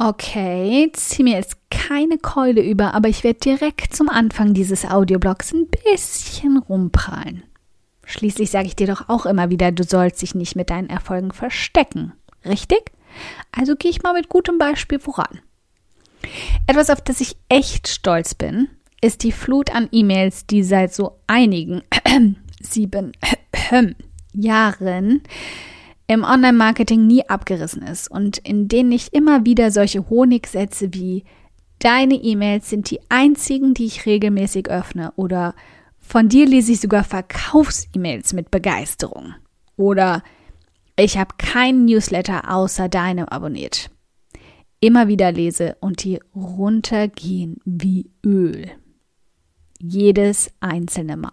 Okay, zieh mir jetzt keine Keule über, aber ich werde direkt zum Anfang dieses Audioblogs ein bisschen rumprallen. Schließlich sage ich dir doch auch immer wieder, du sollst dich nicht mit deinen Erfolgen verstecken. Richtig? Also gehe ich mal mit gutem Beispiel voran. Etwas, auf das ich echt stolz bin, ist die Flut an E-Mails, die seit so einigen sieben Jahren im Online-Marketing nie abgerissen ist und in denen ich immer wieder solche Honigsätze wie Deine E-Mails sind die einzigen, die ich regelmäßig öffne oder von dir lese ich sogar Verkaufs-E-Mails mit Begeisterung oder ich habe keinen Newsletter außer deinem abonniert. Immer wieder lese und die runtergehen wie Öl. Jedes einzelne Mal.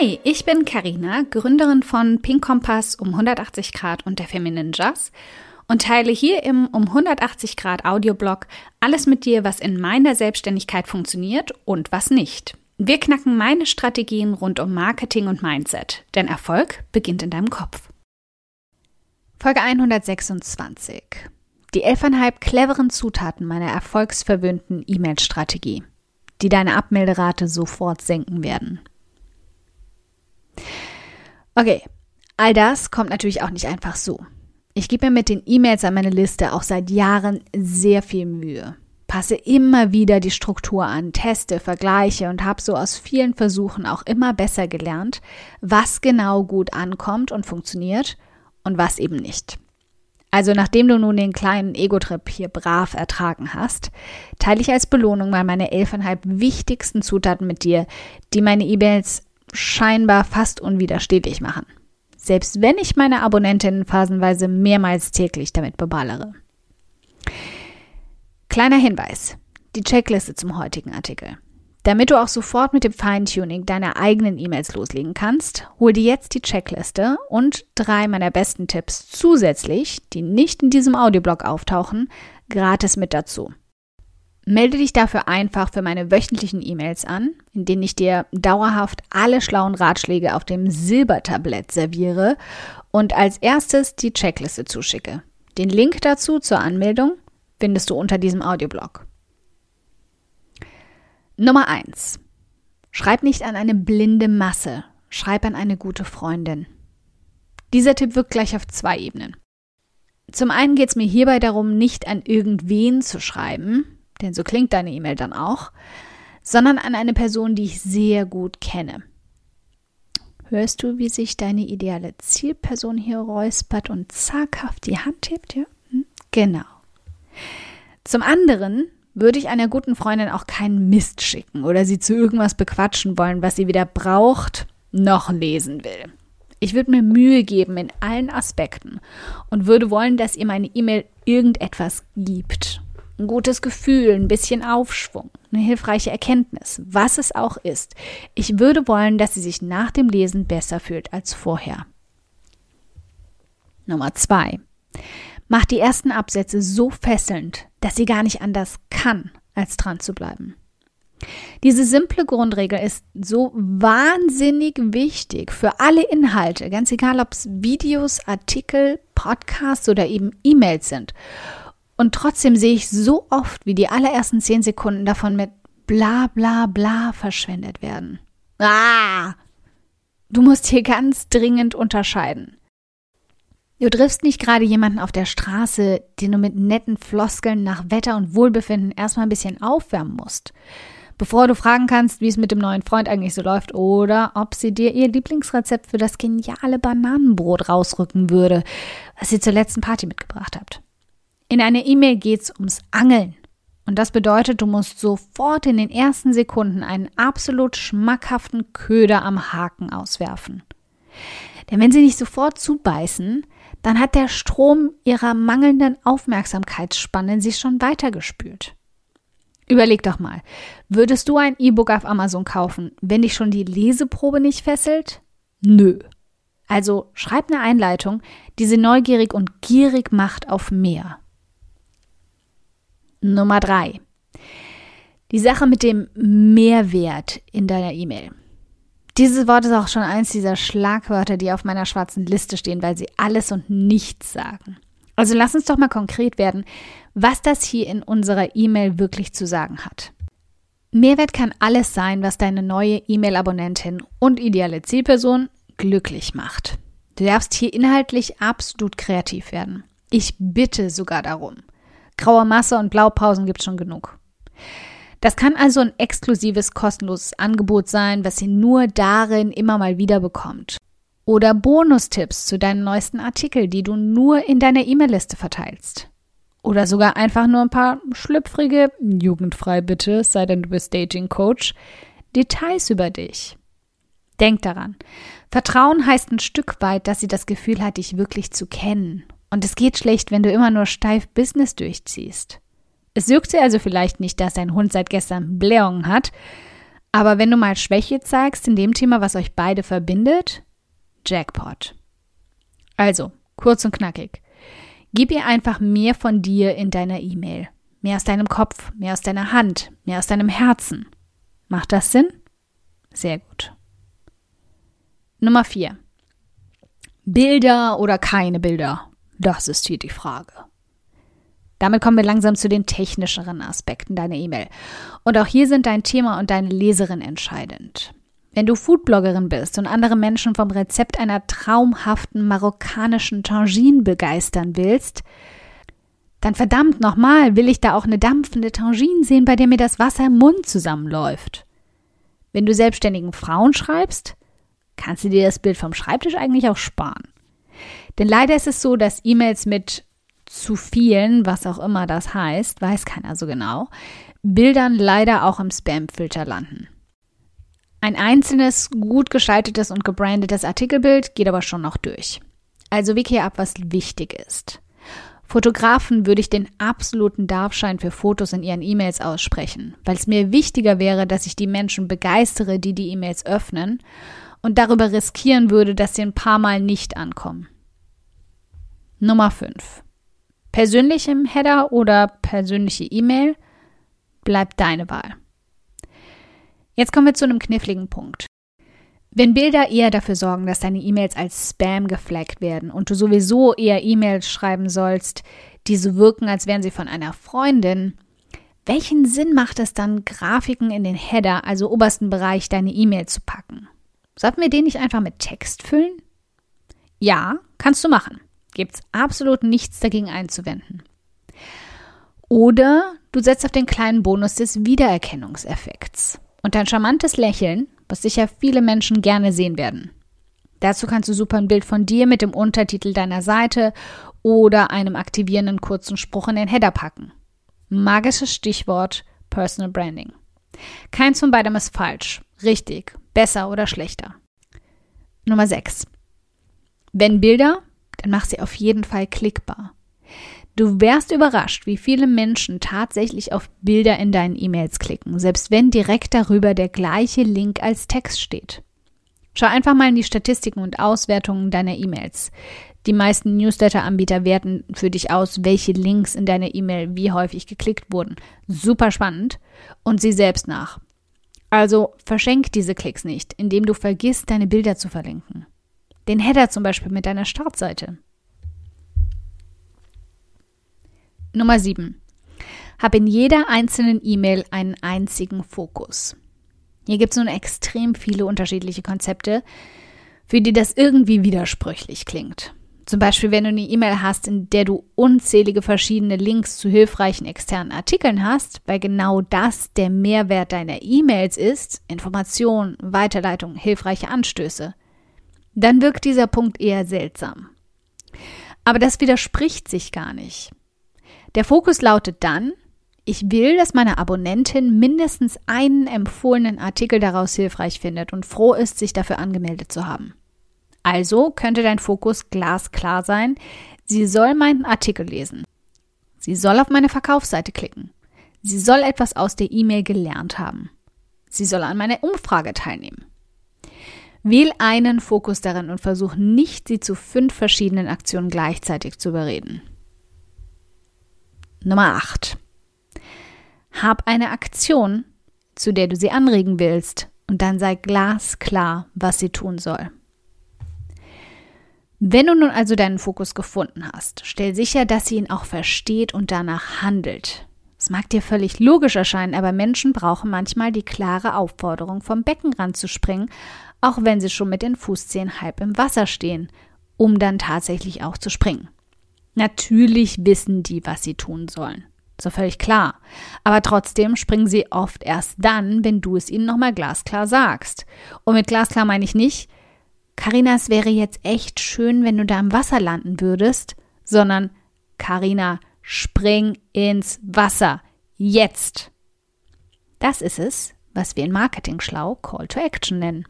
Hi, ich bin Karina, Gründerin von Pink Kompass um 180 Grad und der Feminine Jazz und teile hier im um 180 Grad Audioblog alles mit dir, was in meiner Selbstständigkeit funktioniert und was nicht. Wir knacken meine Strategien rund um Marketing und Mindset, denn Erfolg beginnt in deinem Kopf. Folge 126. Die elfeinhalb cleveren Zutaten meiner erfolgsverwöhnten E-Mail-Strategie, die deine Abmelderate sofort senken werden. Okay, all das kommt natürlich auch nicht einfach so. Ich gebe mir mit den E-Mails an meine Liste auch seit Jahren sehr viel Mühe. Passe immer wieder die Struktur an, teste, vergleiche und habe so aus vielen Versuchen auch immer besser gelernt, was genau gut ankommt und funktioniert und was eben nicht. Also nachdem du nun den kleinen Ego-Trip hier brav ertragen hast, teile ich als Belohnung mal meine elfeinhalb wichtigsten Zutaten mit dir, die meine E-Mails scheinbar fast unwiderstehlich machen. Selbst wenn ich meine Abonnentinnen phasenweise mehrmals täglich damit beballere. Kleiner Hinweis. Die Checkliste zum heutigen Artikel. Damit du auch sofort mit dem Feintuning deiner eigenen E-Mails loslegen kannst, hol dir jetzt die Checkliste und drei meiner besten Tipps zusätzlich, die nicht in diesem Audioblog auftauchen, gratis mit dazu. Melde dich dafür einfach für meine wöchentlichen E-Mails an, in denen ich dir dauerhaft alle schlauen Ratschläge auf dem Silbertablett serviere und als erstes die Checkliste zuschicke. Den Link dazu zur Anmeldung findest du unter diesem Audioblog. Nummer 1. Schreib nicht an eine blinde Masse, schreib an eine gute Freundin. Dieser Tipp wirkt gleich auf zwei Ebenen. Zum einen geht es mir hierbei darum, nicht an irgendwen zu schreiben, denn so klingt deine E-Mail dann auch, sondern an eine Person, die ich sehr gut kenne. Hörst du, wie sich deine ideale Zielperson hier räuspert und zaghaft die Hand hebt? Ja? Hm? Genau. Zum anderen würde ich einer guten Freundin auch keinen Mist schicken oder sie zu irgendwas bequatschen wollen, was sie weder braucht noch lesen will. Ich würde mir Mühe geben in allen Aspekten und würde wollen, dass ihr meine E-Mail irgendetwas gibt ein gutes Gefühl, ein bisschen Aufschwung, eine hilfreiche Erkenntnis, was es auch ist. Ich würde wollen, dass sie sich nach dem Lesen besser fühlt als vorher. Nummer zwei. Mach die ersten Absätze so fesselnd, dass sie gar nicht anders kann, als dran zu bleiben. Diese simple Grundregel ist so wahnsinnig wichtig für alle Inhalte, ganz egal ob es Videos, Artikel, Podcasts oder eben E-Mails sind. Und trotzdem sehe ich so oft, wie die allerersten zehn Sekunden davon mit bla bla bla verschwendet werden. Ah! Du musst hier ganz dringend unterscheiden. Du triffst nicht gerade jemanden auf der Straße, den du mit netten Floskeln nach Wetter und Wohlbefinden erstmal ein bisschen aufwärmen musst. Bevor du fragen kannst, wie es mit dem neuen Freund eigentlich so läuft oder ob sie dir ihr Lieblingsrezept für das geniale Bananenbrot rausrücken würde, was ihr zur letzten Party mitgebracht habt. In einer E-Mail geht es ums Angeln. Und das bedeutet, du musst sofort in den ersten Sekunden einen absolut schmackhaften Köder am Haken auswerfen. Denn wenn sie nicht sofort zubeißen, dann hat der Strom ihrer mangelnden Aufmerksamkeitsspanne sich schon weitergespült. Überleg doch mal, würdest du ein E-Book auf Amazon kaufen, wenn dich schon die Leseprobe nicht fesselt? Nö. Also schreib eine Einleitung, die sie neugierig und gierig macht auf mehr. Nummer drei. Die Sache mit dem Mehrwert in deiner E-Mail. Dieses Wort ist auch schon eins dieser Schlagwörter, die auf meiner schwarzen Liste stehen, weil sie alles und nichts sagen. Also lass uns doch mal konkret werden, was das hier in unserer E-Mail wirklich zu sagen hat. Mehrwert kann alles sein, was deine neue E-Mail-Abonnentin und ideale Zielperson glücklich macht. Du darfst hier inhaltlich absolut kreativ werden. Ich bitte sogar darum. Graue Masse und Blaupausen gibt es schon genug. Das kann also ein exklusives, kostenloses Angebot sein, was ihr nur darin immer mal wieder bekommt. Oder Bonustipps zu deinen neuesten Artikel, die du nur in deiner E-Mail-Liste verteilst. Oder sogar einfach nur ein paar schlüpfrige, jugendfrei bitte, sei denn du bist Dating Coach, Details über dich. Denk daran. Vertrauen heißt ein Stück weit, dass sie das Gefühl hat, dich wirklich zu kennen. Und es geht schlecht, wenn du immer nur steif Business durchziehst. Es juckt sie also vielleicht nicht, dass dein Hund seit gestern Blähungen hat, aber wenn du mal Schwäche zeigst in dem Thema, was euch beide verbindet, Jackpot. Also, kurz und knackig. Gib ihr einfach mehr von dir in deiner E-Mail. Mehr aus deinem Kopf, mehr aus deiner Hand, mehr aus deinem Herzen. Macht das Sinn? Sehr gut. Nummer 4. Bilder oder keine Bilder? Das ist hier die Frage. Damit kommen wir langsam zu den technischeren Aspekten deiner E-Mail. Und auch hier sind dein Thema und deine Leserin entscheidend. Wenn du Foodbloggerin bist und andere Menschen vom Rezept einer traumhaften marokkanischen Tangine begeistern willst, dann verdammt nochmal, will ich da auch eine dampfende Tangine sehen, bei der mir das Wasser im Mund zusammenläuft. Wenn du selbstständigen Frauen schreibst, kannst du dir das Bild vom Schreibtisch eigentlich auch sparen. Denn leider ist es so, dass E-Mails mit zu vielen, was auch immer das heißt, weiß keiner so genau, Bildern leider auch im Spam-Filter landen. Ein einzelnes, gut geschaltetes und gebrandetes Artikelbild geht aber schon noch durch. Also wicke ab, was wichtig ist. Fotografen würde ich den absoluten Darfschein für Fotos in ihren E-Mails aussprechen, weil es mir wichtiger wäre, dass ich die Menschen begeistere, die die E-Mails öffnen und darüber riskieren würde, dass sie ein paar Mal nicht ankommen. Nummer 5 persönlichem Header oder persönliche E-Mail, bleibt deine Wahl. Jetzt kommen wir zu einem kniffligen Punkt. Wenn Bilder eher dafür sorgen, dass deine E-Mails als Spam geflaggt werden und du sowieso eher E-Mails schreiben sollst, die so wirken, als wären sie von einer Freundin, welchen Sinn macht es dann, Grafiken in den Header, also obersten Bereich, deiner E-Mail zu packen? Sollten wir den nicht einfach mit Text füllen? Ja, kannst du machen. Gibt es absolut nichts dagegen einzuwenden. Oder du setzt auf den kleinen Bonus des Wiedererkennungseffekts und dein charmantes Lächeln, was sicher viele Menschen gerne sehen werden. Dazu kannst du super ein Bild von dir mit dem Untertitel deiner Seite oder einem aktivierenden kurzen Spruch in den Header packen. Magisches Stichwort Personal Branding. Keins von beidem ist falsch, richtig, besser oder schlechter. Nummer 6. Wenn Bilder, dann mach sie auf jeden Fall klickbar. Du wärst überrascht, wie viele Menschen tatsächlich auf Bilder in deinen E-Mails klicken, selbst wenn direkt darüber der gleiche Link als Text steht. Schau einfach mal in die Statistiken und Auswertungen deiner E-Mails. Die meisten Newsletter-Anbieter werten für dich aus, welche Links in deiner E-Mail wie häufig geklickt wurden. Super spannend. Und sieh selbst nach. Also verschenk diese Klicks nicht, indem du vergisst, deine Bilder zu verlinken. Den Header zum Beispiel mit deiner Startseite. Nummer 7. Hab in jeder einzelnen E-Mail einen einzigen Fokus. Hier gibt es nun extrem viele unterschiedliche Konzepte, für die das irgendwie widersprüchlich klingt. Zum Beispiel, wenn du eine E-Mail hast, in der du unzählige verschiedene Links zu hilfreichen externen Artikeln hast, weil genau das der Mehrwert deiner E-Mails ist, Information, Weiterleitung, hilfreiche Anstöße, dann wirkt dieser Punkt eher seltsam. Aber das widerspricht sich gar nicht. Der Fokus lautet dann, ich will, dass meine Abonnentin mindestens einen empfohlenen Artikel daraus hilfreich findet und froh ist, sich dafür angemeldet zu haben. Also könnte dein Fokus glasklar sein, sie soll meinen Artikel lesen. Sie soll auf meine Verkaufsseite klicken. Sie soll etwas aus der E-Mail gelernt haben. Sie soll an meiner Umfrage teilnehmen. Wähl einen Fokus darin und versuch nicht, sie zu fünf verschiedenen Aktionen gleichzeitig zu überreden. Nummer 8. Hab eine Aktion, zu der du sie anregen willst, und dann sei glasklar, was sie tun soll. Wenn du nun also deinen Fokus gefunden hast, stell sicher, dass sie ihn auch versteht und danach handelt. Es mag dir völlig logisch erscheinen, aber Menschen brauchen manchmal die klare Aufforderung, vom Beckenrand zu springen, auch wenn sie schon mit den Fußzehen halb im Wasser stehen, um dann tatsächlich auch zu springen. Natürlich wissen die, was sie tun sollen. So völlig klar. Aber trotzdem springen sie oft erst dann, wenn du es ihnen nochmal glasklar sagst. Und mit glasklar meine ich nicht, Carina, es wäre jetzt echt schön, wenn du da im Wasser landen würdest, sondern Carina, spring ins Wasser. Jetzt. Das ist es, was wir in Marketing schlau Call to Action nennen.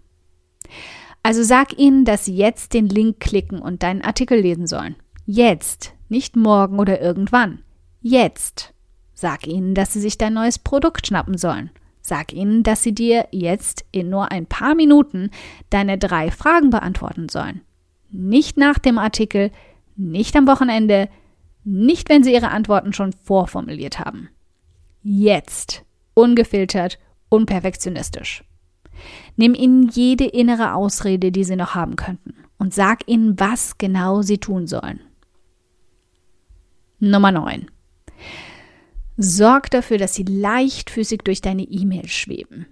Also sag ihnen, dass sie jetzt den Link klicken und deinen Artikel lesen sollen. Jetzt, nicht morgen oder irgendwann. Jetzt. Sag ihnen, dass sie sich dein neues Produkt schnappen sollen. Sag ihnen, dass sie dir jetzt in nur ein paar Minuten deine drei Fragen beantworten sollen. Nicht nach dem Artikel, nicht am Wochenende, nicht wenn sie ihre Antworten schon vorformuliert haben. Jetzt. Ungefiltert, unperfektionistisch. Nimm ihnen jede innere Ausrede, die sie noch haben könnten, und sag ihnen, was genau sie tun sollen. Nummer 9. Sorg dafür, dass sie leichtfüßig durch deine E-Mail schweben.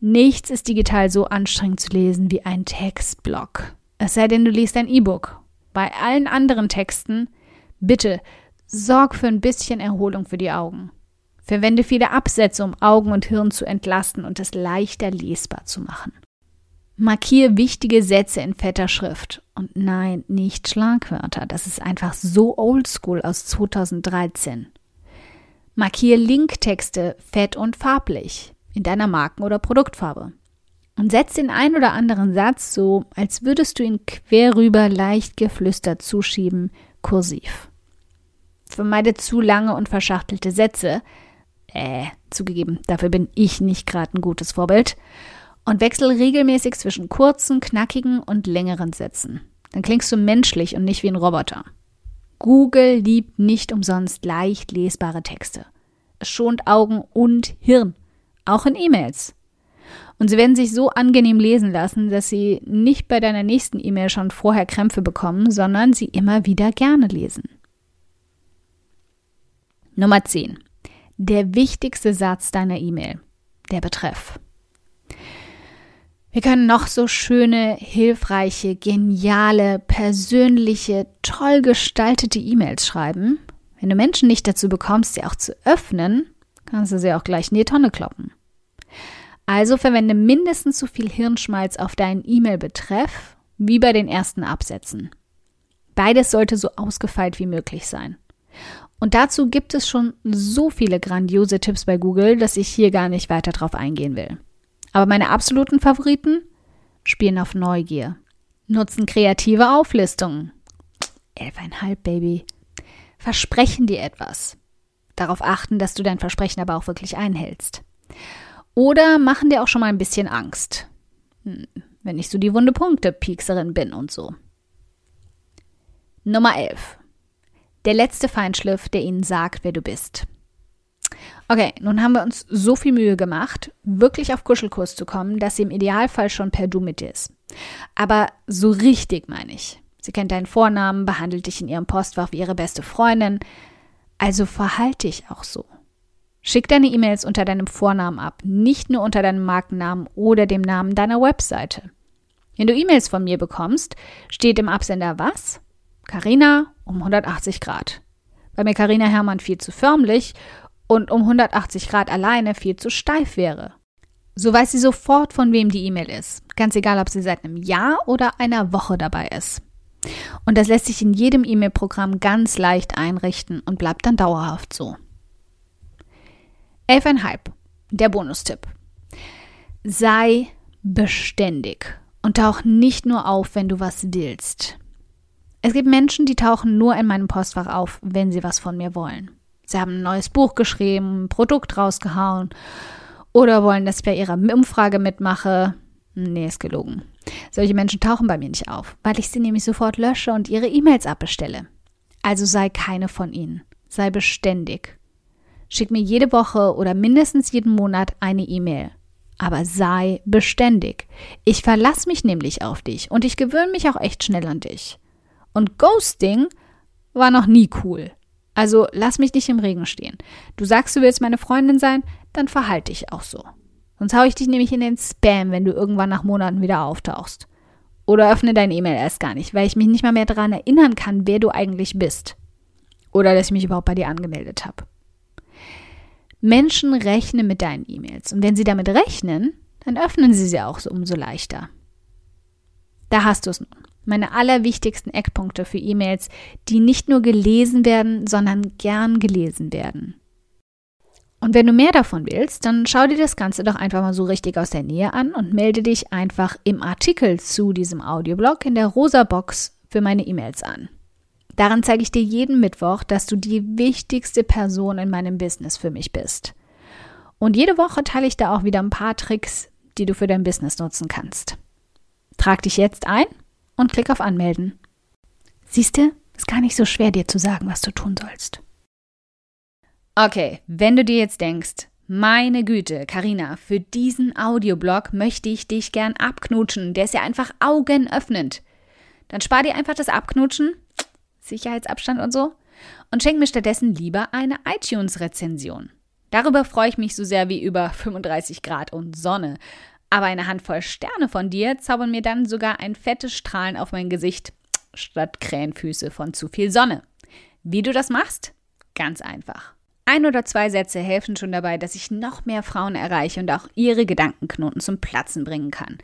Nichts ist digital so anstrengend zu lesen wie ein Textblock. Es sei denn, du liest ein E-Book. Bei allen anderen Texten, bitte sorg für ein bisschen Erholung für die Augen. Verwende viele Absätze, um Augen und Hirn zu entlasten und es leichter lesbar zu machen. Markiere wichtige Sätze in fetter Schrift. Und nein, nicht Schlagwörter. Das ist einfach so oldschool aus 2013. Markiere Linktexte fett und farblich in deiner Marken- oder Produktfarbe. Und setz den ein oder anderen Satz so, als würdest du ihn quer rüber leicht geflüstert zuschieben, kursiv. Vermeide zu lange und verschachtelte Sätze. Äh, zugegeben, dafür bin ich nicht gerade ein gutes Vorbild und wechsel regelmäßig zwischen kurzen, knackigen und längeren Sätzen. Dann klingst du menschlich und nicht wie ein Roboter. Google liebt nicht umsonst leicht lesbare Texte. Es schont Augen und Hirn, auch in E-Mails. Und sie werden sich so angenehm lesen lassen, dass sie nicht bei deiner nächsten E-Mail schon vorher Krämpfe bekommen, sondern sie immer wieder gerne lesen. Nummer 10. Der wichtigste Satz deiner E-Mail. Der Betreff. Wir können noch so schöne, hilfreiche, geniale, persönliche, toll gestaltete E-Mails schreiben. Wenn du Menschen nicht dazu bekommst, sie auch zu öffnen, kannst du sie auch gleich in die Tonne kloppen. Also verwende mindestens so viel Hirnschmalz auf deinen E-Mail-Betreff wie bei den ersten Absätzen. Beides sollte so ausgefeilt wie möglich sein. Und dazu gibt es schon so viele grandiose Tipps bei Google, dass ich hier gar nicht weiter drauf eingehen will. Aber meine absoluten Favoriten spielen auf Neugier, nutzen kreative Auflistungen. Elfeinhalb, Baby. Versprechen dir etwas. Darauf achten, dass du dein Versprechen aber auch wirklich einhältst. Oder machen dir auch schon mal ein bisschen Angst. Hm, wenn ich so die wunde Punkte Piekserin bin und so. Nummer 11. Der letzte Feinschliff, der ihnen sagt, wer du bist. Okay, nun haben wir uns so viel Mühe gemacht, wirklich auf Kuschelkurs zu kommen, dass sie im Idealfall schon per Du mit dir ist. Aber so richtig meine ich. Sie kennt deinen Vornamen, behandelt dich in ihrem Postfach wie ihre beste Freundin. Also verhalte dich auch so. Schick deine E-Mails unter deinem Vornamen ab, nicht nur unter deinem Markennamen oder dem Namen deiner Webseite. Wenn du E-Mails von mir bekommst, steht im Absender was? Carina um 180 Grad. Bei mir Carina Hermann viel zu förmlich und um 180 Grad alleine viel zu steif wäre. So weiß sie sofort, von wem die E-Mail ist. Ganz egal, ob sie seit einem Jahr oder einer Woche dabei ist. Und das lässt sich in jedem E-Mail-Programm ganz leicht einrichten und bleibt dann dauerhaft so. 11,5. Der Bonustipp. Sei beständig und tauch nicht nur auf, wenn du was willst. Es gibt Menschen, die tauchen nur in meinem Postfach auf, wenn sie was von mir wollen. Sie haben ein neues Buch geschrieben, ein Produkt rausgehauen oder wollen, dass ich bei ihrer Umfrage mitmache. Nee, ist gelogen. Solche Menschen tauchen bei mir nicht auf, weil ich sie nämlich sofort lösche und ihre E-Mails abbestelle. Also sei keine von ihnen. Sei beständig. Schick mir jede Woche oder mindestens jeden Monat eine E-Mail. Aber sei beständig. Ich verlasse mich nämlich auf dich und ich gewöhne mich auch echt schnell an dich. Und Ghosting war noch nie cool. Also lass mich nicht im Regen stehen. Du sagst, du willst meine Freundin sein, dann verhalte dich auch so. Sonst hau ich dich nämlich in den Spam, wenn du irgendwann nach Monaten wieder auftauchst. Oder öffne dein E-Mail erst gar nicht, weil ich mich nicht mal mehr daran erinnern kann, wer du eigentlich bist. Oder dass ich mich überhaupt bei dir angemeldet habe. Menschen rechnen mit deinen E-Mails. Und wenn sie damit rechnen, dann öffnen sie sie auch so umso leichter. Da hast du es nun. Meine allerwichtigsten Eckpunkte für E-Mails, die nicht nur gelesen werden, sondern gern gelesen werden. Und wenn du mehr davon willst, dann schau dir das Ganze doch einfach mal so richtig aus der Nähe an und melde dich einfach im Artikel zu diesem Audioblog in der rosa Box für meine E-Mails an. Daran zeige ich dir jeden Mittwoch, dass du die wichtigste Person in meinem Business für mich bist. Und jede Woche teile ich da auch wieder ein paar Tricks, die du für dein Business nutzen kannst. Trag dich jetzt ein und klick auf Anmelden. Siehst du, ist gar nicht so schwer, dir zu sagen, was du tun sollst. Okay, wenn du dir jetzt denkst, meine Güte, Karina, für diesen Audioblog möchte ich dich gern abknutschen. Der ist ja einfach augenöffnend. Dann spar dir einfach das Abknutschen, Sicherheitsabstand und so, und schenk mir stattdessen lieber eine iTunes-Rezension. Darüber freue ich mich so sehr wie über 35 Grad und Sonne. Aber eine Handvoll Sterne von dir zaubern mir dann sogar ein fettes Strahlen auf mein Gesicht statt Krähenfüße von zu viel Sonne. Wie du das machst? Ganz einfach. Ein oder zwei Sätze helfen schon dabei, dass ich noch mehr Frauen erreiche und auch ihre Gedankenknoten zum Platzen bringen kann.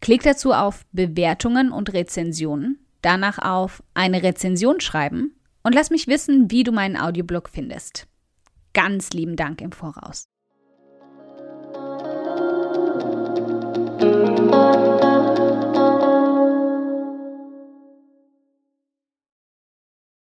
Klick dazu auf Bewertungen und Rezensionen, danach auf eine Rezension schreiben und lass mich wissen, wie du meinen Audioblog findest. Ganz lieben Dank im Voraus. Thank you.